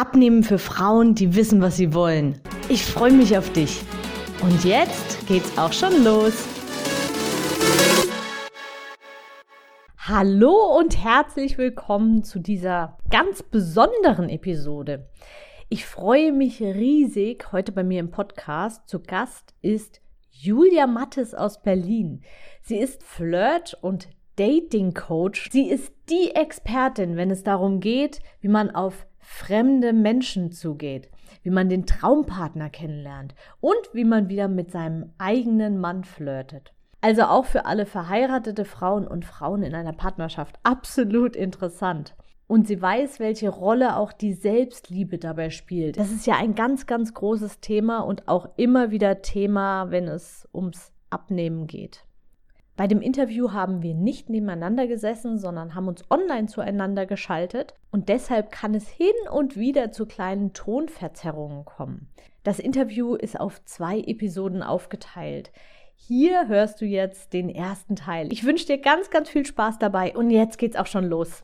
Abnehmen für Frauen, die wissen, was sie wollen. Ich freue mich auf dich. Und jetzt geht's auch schon los. Hallo und herzlich willkommen zu dieser ganz besonderen Episode. Ich freue mich riesig. Heute bei mir im Podcast zu Gast ist Julia Mattes aus Berlin. Sie ist Flirt- und Dating Coach. Sie ist die Expertin, wenn es darum geht, wie man auf fremde Menschen zugeht, wie man den Traumpartner kennenlernt und wie man wieder mit seinem eigenen Mann flirtet. Also auch für alle verheiratete Frauen und Frauen in einer Partnerschaft absolut interessant. Und sie weiß, welche Rolle auch die Selbstliebe dabei spielt. Das ist ja ein ganz, ganz großes Thema und auch immer wieder Thema, wenn es ums Abnehmen geht. Bei dem Interview haben wir nicht nebeneinander gesessen, sondern haben uns online zueinander geschaltet und deshalb kann es hin und wieder zu kleinen Tonverzerrungen kommen. Das Interview ist auf zwei Episoden aufgeteilt. Hier hörst du jetzt den ersten Teil. Ich wünsche dir ganz, ganz viel Spaß dabei und jetzt geht's auch schon los.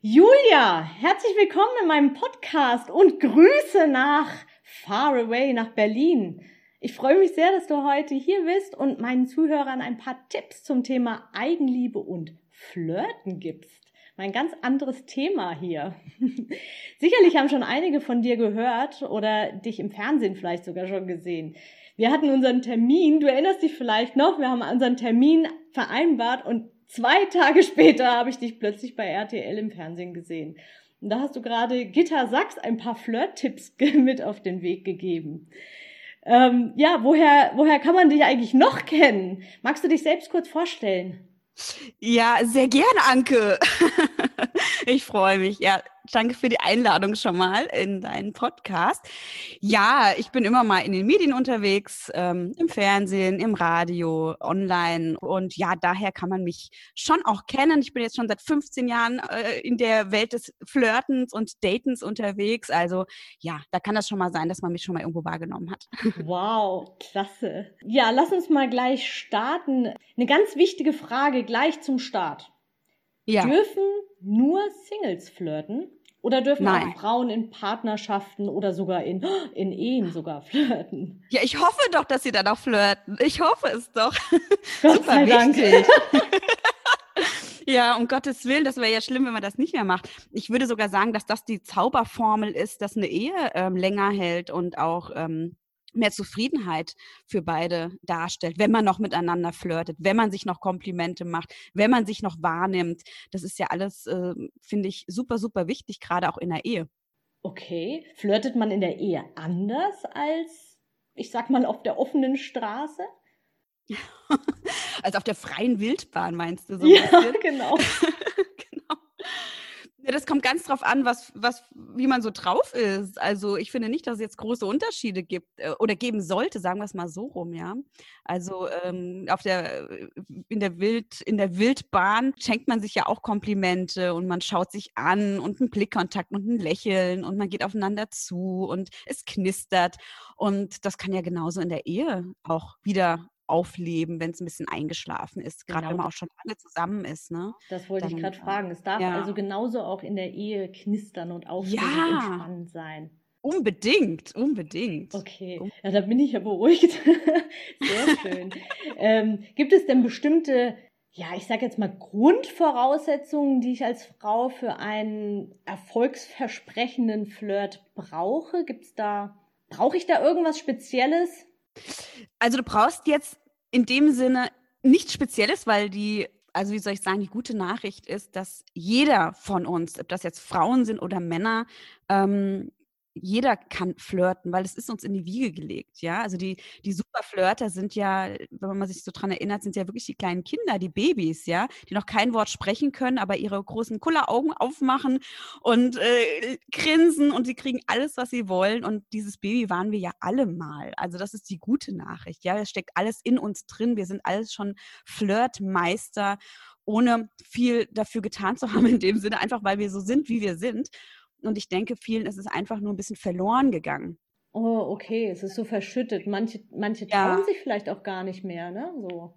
Julia, herzlich willkommen in meinem Podcast und Grüße nach Far Away, nach Berlin. Ich freue mich sehr, dass du heute hier bist und meinen Zuhörern ein paar Tipps zum Thema Eigenliebe und Flirten gibst. Mein ganz anderes Thema hier. Sicherlich haben schon einige von dir gehört oder dich im Fernsehen vielleicht sogar schon gesehen. Wir hatten unseren Termin, du erinnerst dich vielleicht noch, wir haben unseren Termin vereinbart und zwei Tage später habe ich dich plötzlich bei RTL im Fernsehen gesehen. Und da hast du gerade Gitter Sachs ein paar Flirt-Tipps mit auf den Weg gegeben. Ähm, ja, woher, woher kann man dich eigentlich noch kennen? Magst du dich selbst kurz vorstellen? Ja, sehr gerne, Anke. ich freue mich. Ja, danke für die Einladung schon mal in deinen Podcast. Ja, ich bin immer mal in den Medien unterwegs, ähm, im Fernsehen, im Radio, online. Und ja, daher kann man mich schon auch kennen. Ich bin jetzt schon seit 15 Jahren äh, in der Welt des Flirtens und Datens unterwegs. Also ja, da kann das schon mal sein, dass man mich schon mal irgendwo wahrgenommen hat. Wow, klasse. Ja, lass uns mal gleich starten. Eine ganz wichtige Frage gleich zum Start. Ja. Dürfen nur Singles flirten? Oder dürfen Nein. auch Frauen in Partnerschaften oder sogar in, in Ehen sogar flirten? Ja, ich hoffe doch, dass sie dann auch flirten. Ich hoffe es doch. Gott Super sei Dank. Ja, um Gottes Willen, das wäre ja schlimm, wenn man das nicht mehr macht. Ich würde sogar sagen, dass das die Zauberformel ist, dass eine Ehe ähm, länger hält und auch ähm, mehr Zufriedenheit für beide darstellt, wenn man noch miteinander flirtet, wenn man sich noch Komplimente macht, wenn man sich noch wahrnimmt. Das ist ja alles, äh, finde ich, super, super wichtig, gerade auch in der Ehe. Okay. Flirtet man in der Ehe anders als, ich sag mal, auf der offenen Straße? also auf der freien Wildbahn meinst du so? Ja, genau. Das kommt ganz drauf an, was, was, wie man so drauf ist. Also ich finde nicht, dass es jetzt große Unterschiede gibt äh, oder geben sollte, sagen wir es mal so rum, ja. Also ähm, auf der, in der Wild, in der Wildbahn schenkt man sich ja auch Komplimente und man schaut sich an und einen Blickkontakt und ein Lächeln und man geht aufeinander zu und es knistert. Und das kann ja genauso in der Ehe auch wieder aufleben, wenn es ein bisschen eingeschlafen ist, gerade genau. wenn man auch schon lange zusammen ist. Ne? Das wollte Dann, ich gerade fragen. Es darf ja. also genauso auch in der Ehe knistern und aufregend ja. und spannend sein. Unbedingt, unbedingt. Okay, ja, da bin ich ja beruhigt. Sehr schön. ähm, gibt es denn bestimmte, ja, ich sage jetzt mal Grundvoraussetzungen, die ich als Frau für einen erfolgsversprechenden Flirt brauche? Gibt es da, brauche ich da irgendwas Spezielles? Also du brauchst jetzt in dem Sinne nichts Spezielles, weil die, also wie soll ich sagen, die gute Nachricht ist, dass jeder von uns, ob das jetzt Frauen sind oder Männer, ähm, jeder kann flirten, weil es ist uns in die Wiege gelegt, ja. Also die, die Superflirter sind ja, wenn man sich so dran erinnert, sind ja wirklich die kleinen Kinder, die Babys, ja, die noch kein Wort sprechen können, aber ihre großen Kulleraugen aufmachen und äh, grinsen und sie kriegen alles, was sie wollen. Und dieses Baby waren wir ja alle mal. Also das ist die gute Nachricht, ja. Es steckt alles in uns drin. Wir sind alles schon Flirtmeister, ohne viel dafür getan zu haben in dem Sinne, einfach weil wir so sind, wie wir sind. Und ich denke, vielen ist es einfach nur ein bisschen verloren gegangen. Oh, okay, es ist so verschüttet. Manche, manche trauen ja. sich vielleicht auch gar nicht mehr, ne? So.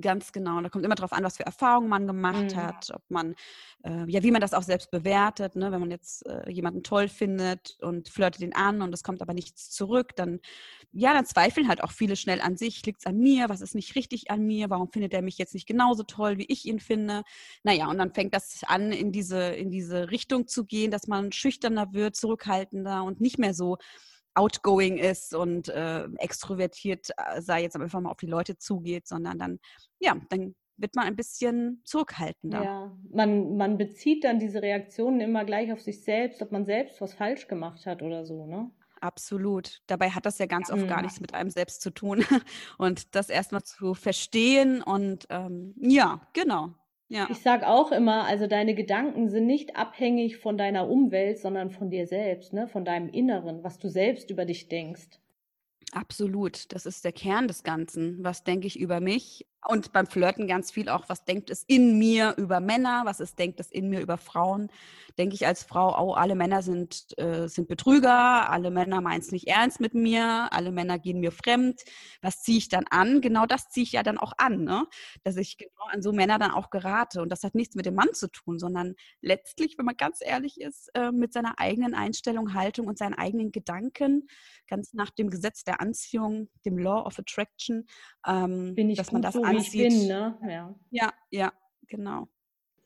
Ganz genau. Da kommt immer darauf an, was für Erfahrungen man gemacht mhm. hat, ob man, äh, ja, wie man das auch selbst bewertet. Ne? Wenn man jetzt äh, jemanden toll findet und flirtet ihn an und es kommt aber nichts zurück, dann, ja, dann zweifeln halt auch viele schnell an sich. Liegt es an mir? Was ist nicht richtig an mir? Warum findet er mich jetzt nicht genauso toll, wie ich ihn finde? Naja, und dann fängt das an, in diese, in diese Richtung zu gehen, dass man schüchterner wird, zurückhaltender und nicht mehr so outgoing ist und äh, extrovertiert, äh, sei jetzt einfach mal auf die Leute zugeht, sondern dann, ja, dann wird man ein bisschen zurückhaltender. Ja, man, man bezieht dann diese Reaktionen immer gleich auf sich selbst, ob man selbst was falsch gemacht hat oder so, ne? Absolut. Dabei hat das ja ganz oft mhm. gar nichts mit einem selbst zu tun. Und das erstmal zu verstehen und ähm, ja, genau. Ja. Ich sage auch immer, also deine Gedanken sind nicht abhängig von deiner Umwelt, sondern von dir selbst, ne? von deinem Inneren, was du selbst über dich denkst. Absolut, das ist der Kern des Ganzen. Was denke ich über mich? Und beim Flirten ganz viel auch, was denkt es in mir über Männer, was es denkt es in mir über Frauen. Denke ich als Frau, oh, alle Männer sind, äh, sind Betrüger, alle Männer meinen es nicht ernst mit mir, alle Männer gehen mir fremd. Was ziehe ich dann an? Genau das ziehe ich ja dann auch an, ne? dass ich genau an so Männer dann auch gerate. Und das hat nichts mit dem Mann zu tun, sondern letztlich, wenn man ganz ehrlich ist, äh, mit seiner eigenen Einstellung, Haltung und seinen eigenen Gedanken, ganz nach dem Gesetz der Anziehung, dem Law of Attraction, ähm, Bin ich dass man das so ansieht. wie ich bin, ne? Ja, ja, ja genau.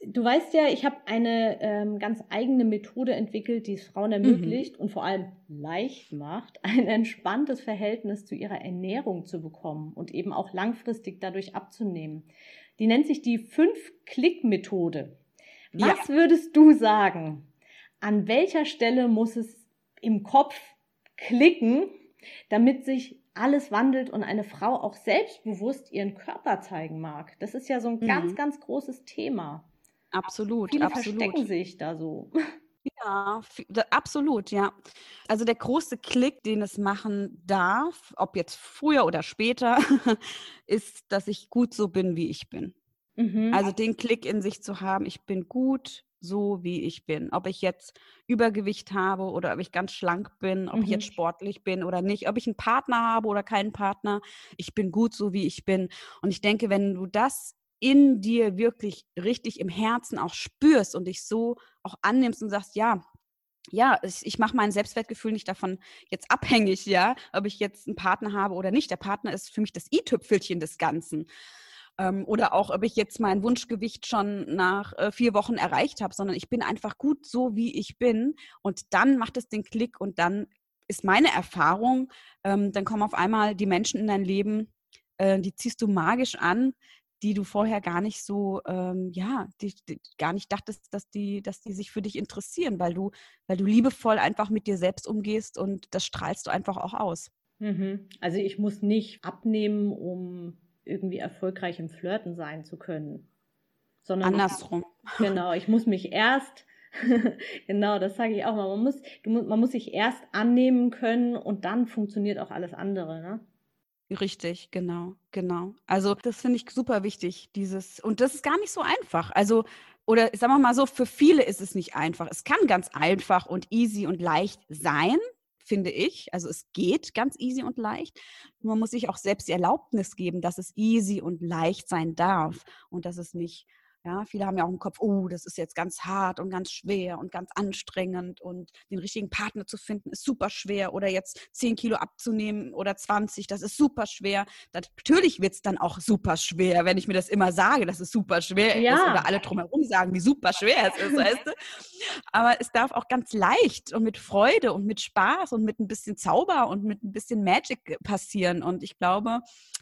Du weißt ja, ich habe eine ähm, ganz eigene Methode entwickelt, die es Frauen ermöglicht mhm. und vor allem leicht macht, ein entspanntes Verhältnis zu ihrer Ernährung zu bekommen und eben auch langfristig dadurch abzunehmen. Die nennt sich die Fünf-Klick-Methode. Was ja. würdest du sagen? An welcher Stelle muss es im Kopf klicken, damit sich alles wandelt und eine Frau auch selbstbewusst ihren Körper zeigen mag. Das ist ja so ein mhm. ganz, ganz großes Thema. Absolut, Viele absolut. verstecken sich da so. Ja, absolut, ja. Also der große Klick, den es machen darf, ob jetzt früher oder später, ist, dass ich gut so bin, wie ich bin. Mhm. Also den Klick in sich zu haben, ich bin gut, so wie ich bin. Ob ich jetzt Übergewicht habe oder ob ich ganz schlank bin, ob mhm. ich jetzt mhm. sportlich bin oder nicht, ob ich einen Partner habe oder keinen Partner. Ich bin gut, so wie ich bin. Und ich denke, wenn du das in dir wirklich richtig im Herzen auch spürst und dich so auch annimmst und sagst, ja, ja, ich, ich mache mein Selbstwertgefühl nicht davon jetzt abhängig, ja, ob ich jetzt einen Partner habe oder nicht. Der Partner ist für mich das i-Tüpfelchen des Ganzen. Ähm, oder auch, ob ich jetzt mein Wunschgewicht schon nach äh, vier Wochen erreicht habe, sondern ich bin einfach gut so, wie ich bin. Und dann macht es den Klick und dann ist meine Erfahrung, ähm, dann kommen auf einmal die Menschen in dein Leben, äh, die ziehst du magisch an, die du vorher gar nicht so, ähm, ja, die, die, gar nicht dachtest, dass die, dass die sich für dich interessieren, weil du, weil du liebevoll einfach mit dir selbst umgehst und das strahlst du einfach auch aus. Mhm. Also ich muss nicht abnehmen, um irgendwie erfolgreich im Flirten sein zu können. Sondern Andersrum. Ich, genau, ich muss mich erst, genau, das sage ich auch mal, man muss, du, man muss sich erst annehmen können und dann funktioniert auch alles andere, ne? Richtig, genau, genau. Also das finde ich super wichtig, dieses, und das ist gar nicht so einfach. Also, oder sagen wir mal so, für viele ist es nicht einfach. Es kann ganz einfach und easy und leicht sein, finde ich. Also es geht ganz easy und leicht. Man muss sich auch selbst die Erlaubnis geben, dass es easy und leicht sein darf und dass es nicht ja, viele haben ja auch im Kopf, oh, das ist jetzt ganz hart und ganz schwer und ganz anstrengend und den richtigen Partner zu finden ist super schwer oder jetzt 10 Kilo abzunehmen oder 20, das ist super schwer. natürlich wird es dann auch super schwer, wenn ich mir das immer sage, dass es super schwer ja. ist oder alle drumherum sagen, wie super schwer es ist, weißt du? Aber es darf auch ganz leicht und mit Freude und mit Spaß und mit ein bisschen Zauber und mit ein bisschen Magic passieren. Und ich glaube,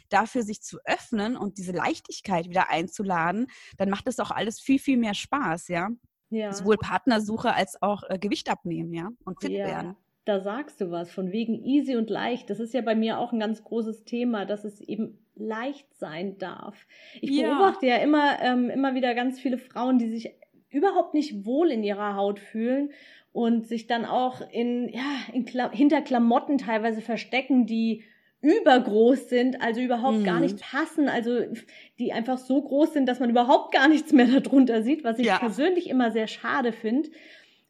dafür sich zu öffnen und diese Leichtigkeit wieder einzuladen, dann macht es auch alles viel, viel mehr Spaß, ja. ja. Sowohl Partnersuche als auch äh, Gewicht abnehmen, ja, und fit ja. werden. da sagst du was, von wegen easy und leicht. Das ist ja bei mir auch ein ganz großes Thema, dass es eben leicht sein darf. Ich ja. beobachte ja immer, ähm, immer wieder ganz viele Frauen, die sich überhaupt nicht wohl in ihrer Haut fühlen und sich dann auch in, ja, in Kla hinter Klamotten teilweise verstecken, die übergroß sind, also überhaupt mhm. gar nicht passen, also die einfach so groß sind, dass man überhaupt gar nichts mehr darunter sieht, was ich ja. persönlich immer sehr schade finde.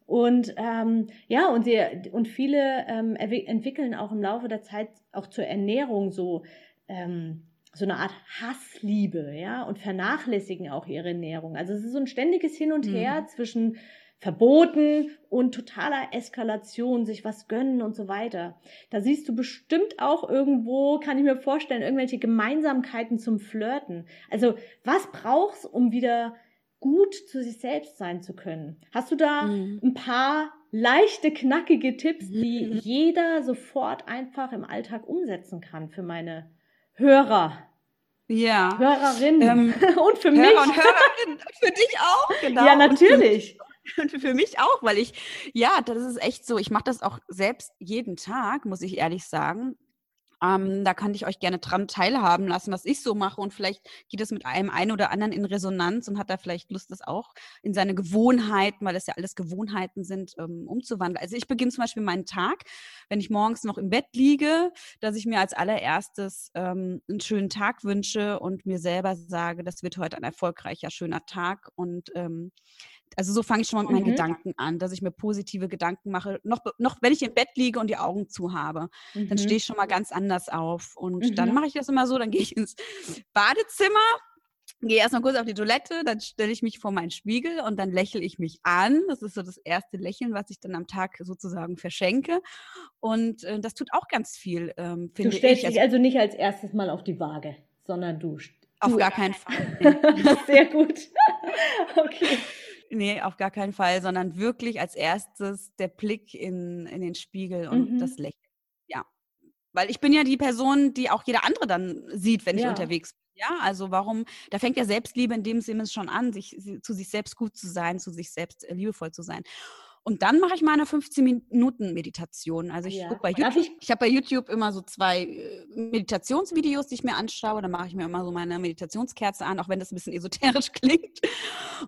Und ähm, ja, und, sie, und viele ähm, entwickeln auch im Laufe der Zeit auch zur Ernährung so, ähm, so eine Art Hassliebe, ja, und vernachlässigen auch ihre Ernährung. Also es ist so ein ständiges Hin und Her mhm. zwischen Verboten und totaler Eskalation, sich was gönnen und so weiter. Da siehst du bestimmt auch irgendwo, kann ich mir vorstellen, irgendwelche Gemeinsamkeiten zum Flirten. Also was brauchst, um wieder gut zu sich selbst sein zu können? Hast du da mhm. ein paar leichte, knackige Tipps, die mhm. jeder sofort einfach im Alltag umsetzen kann für meine Hörer? Ja. Hörerinnen. Ähm, und für Hörer mich. Und Hörerinnen. Für dich auch, genau. Ja, natürlich. Und für mich auch, weil ich, ja, das ist echt so. Ich mache das auch selbst jeden Tag, muss ich ehrlich sagen. Ähm, da kann ich euch gerne dran teilhaben lassen, was ich so mache. Und vielleicht geht es mit einem einen oder anderen in Resonanz und hat da vielleicht Lust, das auch in seine Gewohnheiten, weil das ja alles Gewohnheiten sind, ähm, umzuwandeln. Also ich beginne zum Beispiel meinen Tag, wenn ich morgens noch im Bett liege, dass ich mir als allererstes ähm, einen schönen Tag wünsche und mir selber sage, das wird heute ein erfolgreicher, schöner Tag. Und ähm, also so fange ich schon mal mit meinen mhm. Gedanken an, dass ich mir positive Gedanken mache. Noch, noch wenn ich im Bett liege und die Augen zu habe, mhm. dann stehe ich schon mal ganz anders auf. Und mhm. dann mache ich das immer so, dann gehe ich ins Badezimmer, gehe erstmal kurz auf die Toilette, dann stelle ich mich vor meinen Spiegel und dann lächle ich mich an. Das ist so das erste Lächeln, was ich dann am Tag sozusagen verschenke. Und äh, das tut auch ganz viel, ähm, finde ich. Du stellst ich. dich also nicht als erstes mal auf die Waage, sondern du. Auf gar keinen Fall. Sehr gut. okay. Nee, auf gar keinen Fall, sondern wirklich als erstes der Blick in, in den Spiegel und mhm. das Lächeln. Ja. Weil ich bin ja die Person, die auch jeder andere dann sieht, wenn ich ja. unterwegs bin. Ja, also warum, da fängt ja Selbstliebe in dem Sinne schon an, sich, zu sich selbst gut zu sein, zu sich selbst äh, liebevoll zu sein. Und dann mache ich meine 15 Minuten Meditation. Also ich ja. gucke bei YouTube. Ich, ich habe bei YouTube immer so zwei äh, Meditationsvideos, die ich mir anschaue. Da mache ich mir immer so meine Meditationskerze an, auch wenn das ein bisschen esoterisch klingt.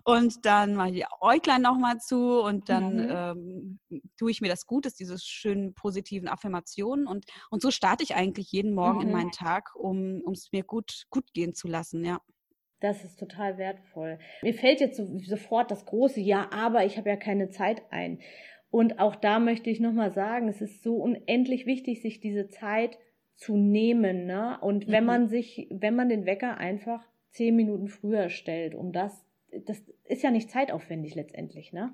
Und dann mache ich die Äuglein nochmal zu und dann mhm. ähm, tue ich mir das Gutes, diese schönen positiven Affirmationen. Und, und so starte ich eigentlich jeden Morgen mhm. in meinen Tag, um es mir gut, gut gehen zu lassen, ja. Das ist total wertvoll. Mir fällt jetzt so, sofort das große Ja, aber ich habe ja keine Zeit ein. Und auch da möchte ich nochmal sagen, es ist so unendlich wichtig, sich diese Zeit zu nehmen. Ne? Und wenn mhm. man sich, wenn man den Wecker einfach zehn Minuten früher stellt, um das, das ist ja nicht zeitaufwendig letztendlich, ne?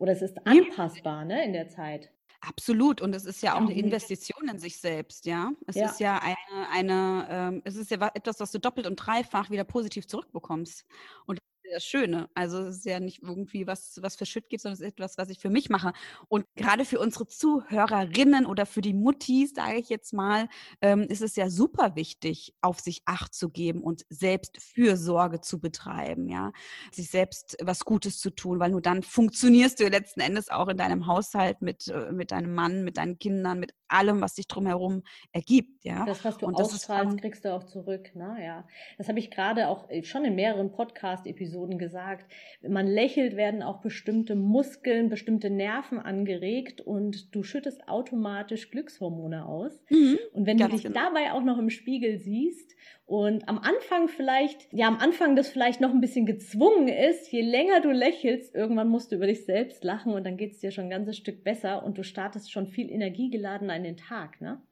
Oder es ist anpassbar, ne, in der Zeit. Absolut. Und es ist ja auch eine Investition in sich selbst, ja. Es ja. ist ja eine, eine ähm, es ist ja etwas, was du doppelt und dreifach wieder positiv zurückbekommst. Und das Schöne. Also es ist ja nicht irgendwie was, was für Shit geht, sondern es ist etwas, was ich für mich mache. Und gerade für unsere Zuhörerinnen oder für die Muttis, sage ich jetzt mal, ähm, ist es ja super wichtig, auf sich Acht zu geben und selbst Fürsorge zu betreiben, ja, sich selbst was Gutes zu tun, weil nur dann funktionierst du letzten Endes auch in deinem Haushalt mit, äh, mit deinem Mann, mit deinen Kindern, mit allem, was sich drumherum ergibt, ja. Das, was du und ausstrahlst, kriegst du auch zurück, ne? Ja. Das habe ich gerade auch äh, schon in mehreren Podcast-Episoden Episoden gesagt. Wenn man lächelt, werden auch bestimmte Muskeln, bestimmte Nerven angeregt und du schüttest automatisch Glückshormone aus. Mhm, und wenn du dich genau. dabei auch noch im Spiegel siehst und am Anfang vielleicht, ja, am Anfang das vielleicht noch ein bisschen gezwungen ist, je länger du lächelst, irgendwann musst du über dich selbst lachen und dann geht es dir schon ein ganzes Stück besser und du startest schon viel energiegeladener in den Tag, ne?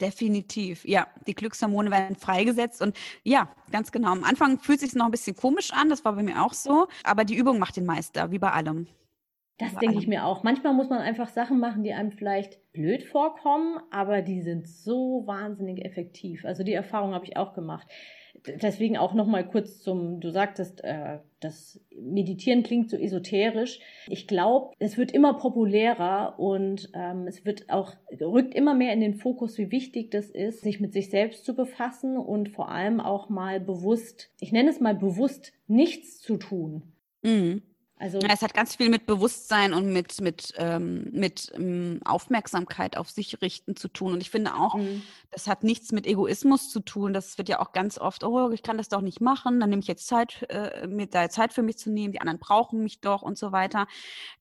Definitiv, ja. Die Glückshormone werden freigesetzt und ja, ganz genau. Am Anfang fühlt es sich noch ein bisschen komisch an, das war bei mir auch so, aber die Übung macht den Meister, wie bei allem. Das denke ich mir auch. Manchmal muss man einfach Sachen machen, die einem vielleicht blöd vorkommen, aber die sind so wahnsinnig effektiv. Also die Erfahrung habe ich auch gemacht deswegen auch noch mal kurz zum, du sagtest, äh, das Meditieren klingt so esoterisch. Ich glaube, es wird immer populärer und ähm, es wird auch rückt immer mehr in den Fokus, wie wichtig das ist, sich mit sich selbst zu befassen und vor allem auch mal bewusst, ich nenne es mal bewusst, nichts zu tun. Mhm. Also ja, es hat ganz viel mit Bewusstsein und mit, mit, ähm, mit ähm, Aufmerksamkeit auf sich richten zu tun. Und ich finde auch, mhm. das hat nichts mit Egoismus zu tun. Das wird ja auch ganz oft, oh, ich kann das doch nicht machen, dann nehme ich jetzt Zeit, äh, mir da Zeit für mich zu nehmen, die anderen brauchen mich doch und so weiter.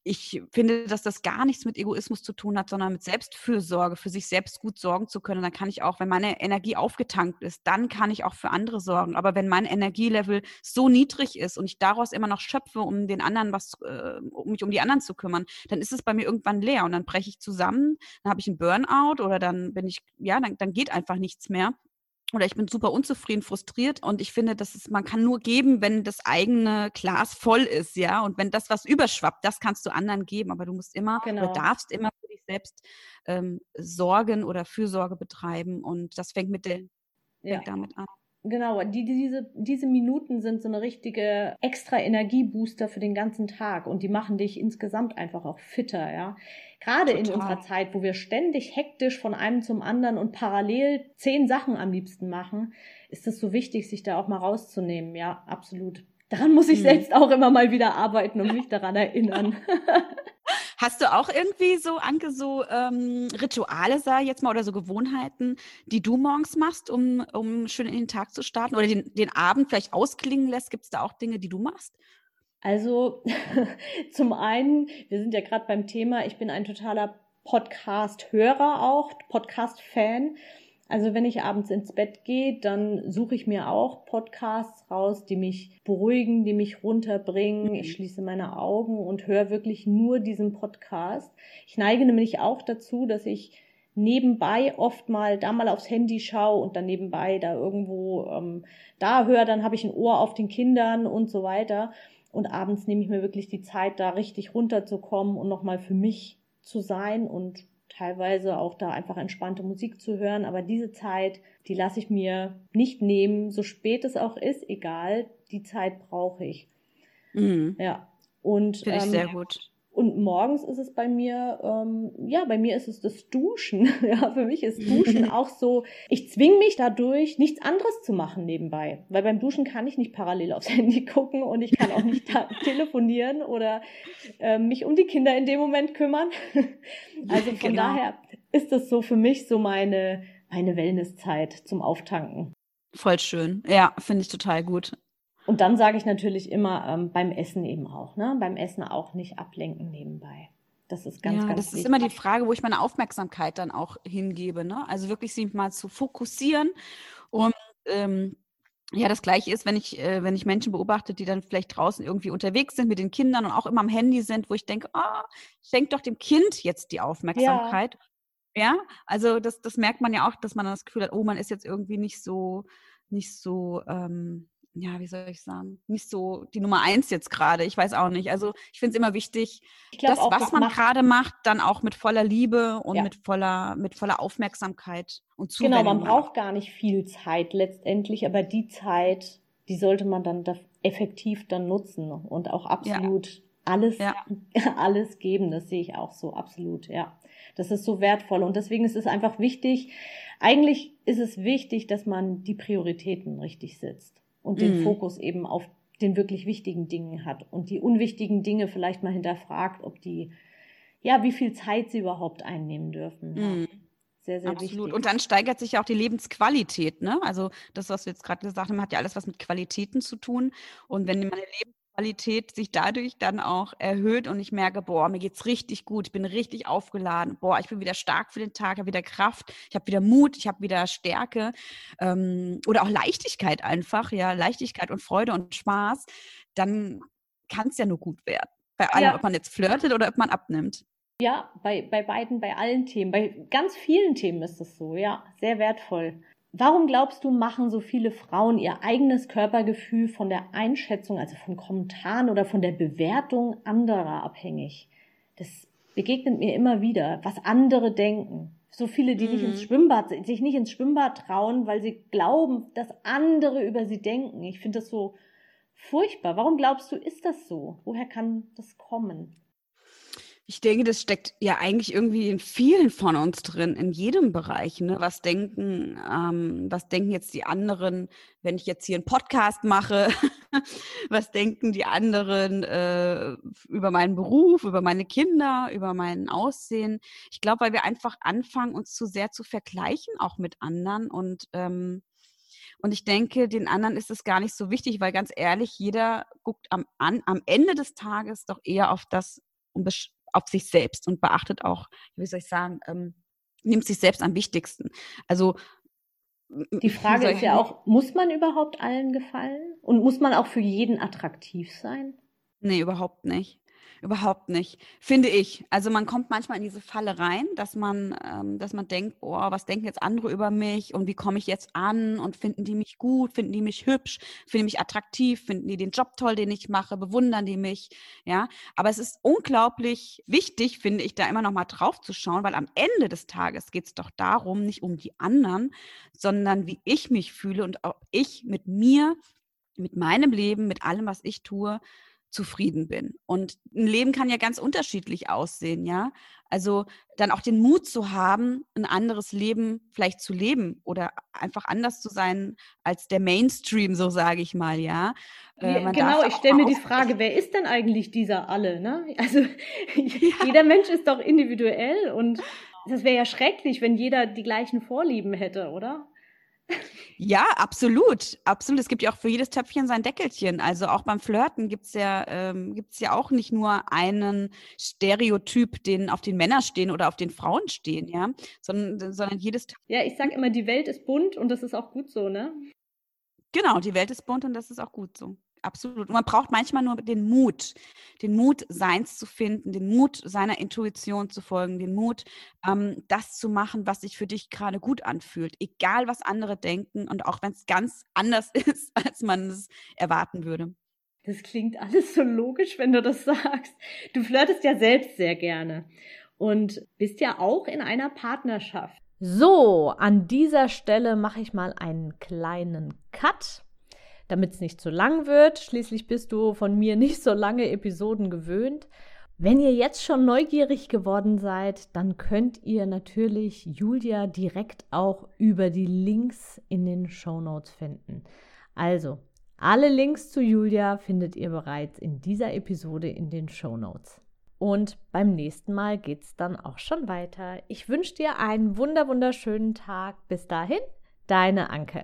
Ich finde, dass das gar nichts mit Egoismus zu tun hat, sondern mit Selbstfürsorge, für sich selbst gut sorgen zu können. dann kann ich auch, wenn meine Energie aufgetankt ist, dann kann ich auch für andere sorgen. Aber wenn mein Energielevel so niedrig ist und ich daraus immer noch schöpfe, um den anderen anderen was, äh, um mich um die anderen zu kümmern, dann ist es bei mir irgendwann leer und dann breche ich zusammen, dann habe ich einen Burnout oder dann bin ich, ja, dann, dann geht einfach nichts mehr oder ich bin super unzufrieden, frustriert und ich finde, dass es, man kann nur geben, wenn das eigene Glas voll ist, ja, und wenn das was überschwappt, das kannst du anderen geben, aber du musst immer genau. oder darfst immer für dich selbst ähm, sorgen oder Fürsorge betreiben und das fängt mit der, ja. fängt damit an. Genau, die, diese, diese Minuten sind so eine richtige extra Energiebooster für den ganzen Tag und die machen dich insgesamt einfach auch fitter, ja. Gerade Total. in unserer Zeit, wo wir ständig hektisch von einem zum anderen und parallel zehn Sachen am liebsten machen, ist es so wichtig, sich da auch mal rauszunehmen, ja, absolut. Daran muss ich hm. selbst auch immer mal wieder arbeiten und mich daran erinnern. Hast du auch irgendwie so, Anke, so ähm, Rituale, sag ich jetzt mal, oder so Gewohnheiten, die du morgens machst, um, um schön in den Tag zu starten oder den, den Abend vielleicht ausklingen lässt? Gibt es da auch Dinge, die du machst? Also zum einen, wir sind ja gerade beim Thema, ich bin ein totaler Podcast-Hörer auch, Podcast-Fan. Also wenn ich abends ins Bett gehe, dann suche ich mir auch Podcasts raus, die mich beruhigen, die mich runterbringen. Ich mhm. schließe meine Augen und höre wirklich nur diesen Podcast. Ich neige nämlich auch dazu, dass ich nebenbei oft mal da mal aufs Handy schaue und dann nebenbei da irgendwo ähm, da höre, dann habe ich ein Ohr auf den Kindern und so weiter. Und abends nehme ich mir wirklich die Zeit, da richtig runterzukommen und nochmal für mich zu sein und teilweise auch da einfach entspannte Musik zu hören. Aber diese Zeit, die lasse ich mir nicht nehmen, so spät es auch ist, egal, die Zeit brauche ich. Mhm. Ja. Und finde ich ähm, sehr gut. Und morgens ist es bei mir, ähm, ja, bei mir ist es das Duschen. ja, für mich ist Duschen auch so, ich zwinge mich dadurch, nichts anderes zu machen nebenbei. Weil beim Duschen kann ich nicht parallel aufs Handy gucken und ich kann auch nicht telefonieren oder äh, mich um die Kinder in dem Moment kümmern. also von genau. daher ist das so für mich so meine, meine Wellnesszeit zum Auftanken. Voll schön. Ja, finde ich total gut. Und dann sage ich natürlich immer ähm, beim Essen eben auch, ne? Beim Essen auch nicht ablenken nebenbei. Das ist ganz, ja, ganz Das wichtig. ist immer die Frage, wo ich meine Aufmerksamkeit dann auch hingebe. Ne? Also wirklich sich mal zu fokussieren. Und ähm, ja, das gleiche ist, wenn ich, äh, wenn ich Menschen beobachte, die dann vielleicht draußen irgendwie unterwegs sind mit den Kindern und auch immer am Handy sind, wo ich denke, oh, schenk doch dem Kind jetzt die Aufmerksamkeit. Ja, ja? also das, das merkt man ja auch, dass man das Gefühl hat, oh, man ist jetzt irgendwie nicht so, nicht so, ähm, ja, wie soll ich sagen, nicht so die Nummer eins jetzt gerade. Ich weiß auch nicht. Also ich finde es immer wichtig, das, auch, was man gerade macht, dann auch mit voller Liebe und ja. mit voller, mit voller Aufmerksamkeit und Zuwendung. Genau, man braucht gar nicht viel Zeit letztendlich, aber die Zeit, die sollte man dann da effektiv dann nutzen und auch absolut ja. alles, ja. alles geben. Das sehe ich auch so, absolut, ja. Das ist so wertvoll und deswegen ist es einfach wichtig, eigentlich ist es wichtig, dass man die Prioritäten richtig setzt und den mhm. Fokus eben auf den wirklich wichtigen Dingen hat und die unwichtigen Dinge vielleicht mal hinterfragt, ob die, ja, wie viel Zeit sie überhaupt einnehmen dürfen. Mhm. Sehr, sehr Absolut. Wichtig. Und dann steigert sich ja auch die Lebensqualität. Ne? Also das, was du jetzt gerade gesagt haben, hat ja alles was mit Qualitäten zu tun. Und wenn meine Qualität sich dadurch dann auch erhöht und ich merke, boah, mir geht's richtig gut, ich bin richtig aufgeladen, boah, ich bin wieder stark für den Tag, habe wieder Kraft, ich habe wieder Mut, ich habe wieder Stärke ähm, oder auch Leichtigkeit einfach, ja, Leichtigkeit und Freude und Spaß, dann kann es ja nur gut werden. Bei allem, ja. ob man jetzt flirtet oder ob man abnimmt. Ja, bei, bei beiden, bei allen Themen, bei ganz vielen Themen ist es so, ja, sehr wertvoll. Warum glaubst du, machen so viele Frauen ihr eigenes Körpergefühl von der Einschätzung, also von Kommentaren oder von der Bewertung anderer abhängig? Das begegnet mir immer wieder, was andere denken. So viele, die mhm. nicht ins. Schwimmbad, sich nicht ins Schwimmbad trauen, weil sie glauben, dass andere über sie denken. Ich finde das so furchtbar. Warum glaubst du, ist das so? Woher kann das kommen? Ich denke, das steckt ja eigentlich irgendwie in vielen von uns drin, in jedem Bereich. Ne? Was denken, ähm, was denken jetzt die anderen, wenn ich jetzt hier einen Podcast mache? was denken die anderen äh, über meinen Beruf, über meine Kinder, über mein Aussehen? Ich glaube, weil wir einfach anfangen, uns zu sehr zu vergleichen, auch mit anderen. Und ähm, und ich denke, den anderen ist es gar nicht so wichtig, weil ganz ehrlich, jeder guckt am, an, am Ende des Tages doch eher auf das, auf sich selbst und beachtet auch, wie soll ich sagen, ähm, nimmt sich selbst am wichtigsten. Also die Frage ist ja auch, muss man überhaupt allen gefallen? Und muss man auch für jeden attraktiv sein? Nee, überhaupt nicht. Überhaupt nicht, finde ich. Also man kommt manchmal in diese Falle rein, dass man, ähm, dass man denkt, oh, was denken jetzt andere über mich und wie komme ich jetzt an und finden die mich gut, finden die mich hübsch, finden die mich attraktiv, finden die den Job toll, den ich mache, bewundern die mich, ja. Aber es ist unglaublich wichtig, finde ich, da immer noch mal drauf zu schauen, weil am Ende des Tages geht es doch darum, nicht um die anderen, sondern wie ich mich fühle und ob ich mit mir, mit meinem Leben, mit allem, was ich tue, zufrieden bin. Und ein Leben kann ja ganz unterschiedlich aussehen, ja. Also dann auch den Mut zu haben, ein anderes Leben vielleicht zu leben oder einfach anders zu sein als der Mainstream, so sage ich mal, ja. Äh, genau, ich stelle mir die Frage, wer ist denn eigentlich dieser alle? Ne? Also ja. jeder Mensch ist doch individuell und das wäre ja schrecklich, wenn jeder die gleichen Vorlieben hätte, oder? Ja, absolut. Absolut. Es gibt ja auch für jedes Töpfchen sein Deckelchen. Also auch beim Flirten gibt es ja, ähm, gibt's ja auch nicht nur einen Stereotyp, den auf den Männer stehen oder auf den Frauen stehen, ja, sondern, sondern jedes Töpfchen. Ja, ich sag immer, die Welt ist bunt und das ist auch gut so, ne? Genau, die Welt ist bunt und das ist auch gut so. Absolut. Und man braucht manchmal nur den Mut, den Mut, seins zu finden, den Mut, seiner Intuition zu folgen, den Mut, ähm, das zu machen, was sich für dich gerade gut anfühlt, egal was andere denken und auch wenn es ganz anders ist, als man es erwarten würde. Das klingt alles so logisch, wenn du das sagst. Du flirtest ja selbst sehr gerne und bist ja auch in einer Partnerschaft. So, an dieser Stelle mache ich mal einen kleinen Cut damit es nicht zu lang wird. Schließlich bist du von mir nicht so lange Episoden gewöhnt. Wenn ihr jetzt schon neugierig geworden seid, dann könnt ihr natürlich Julia direkt auch über die Links in den Show Notes finden. Also, alle Links zu Julia findet ihr bereits in dieser Episode in den Show Notes. Und beim nächsten Mal geht's dann auch schon weiter. Ich wünsche dir einen wunder wunderschönen Tag. Bis dahin, deine Anke.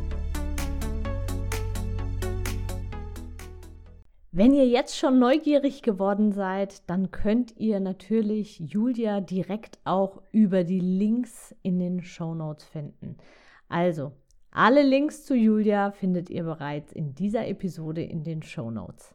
Wenn ihr jetzt schon neugierig geworden seid, dann könnt ihr natürlich Julia direkt auch über die Links in den Show Notes finden. Also, alle Links zu Julia findet ihr bereits in dieser Episode in den Show Notes.